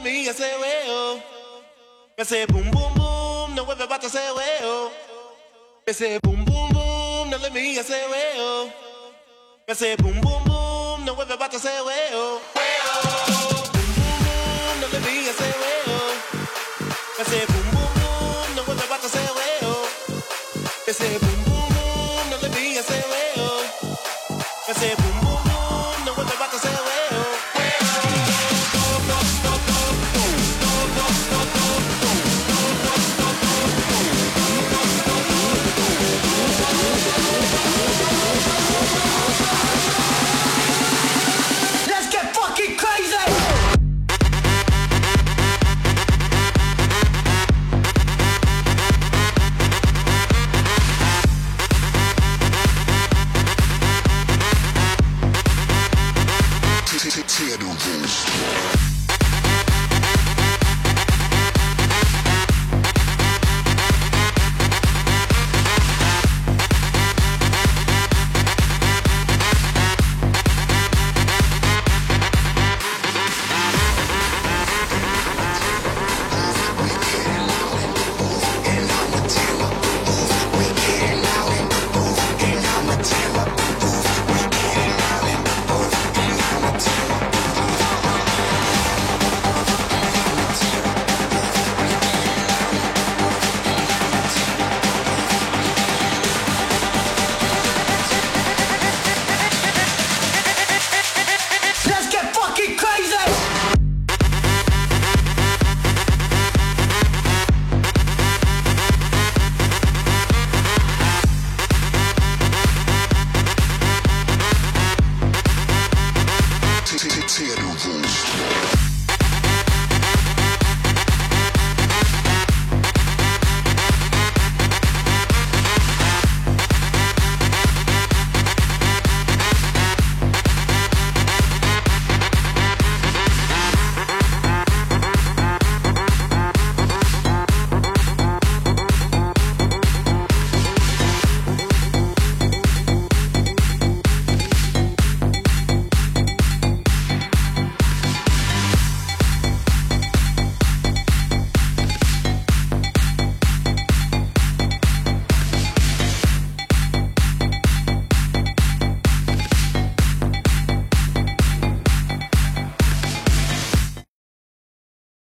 mí ese I Ese boom boom boom, no vuelve say ese I Ese boom boom boom, no le mí ese I Ese boom boom boom, no vuelve say ese huevo. Boom boom boom, no le say ese I say boom boom boom, no everybody say ese I Ese boom boom boom, no le me ese huevo. Ese boom boom boom,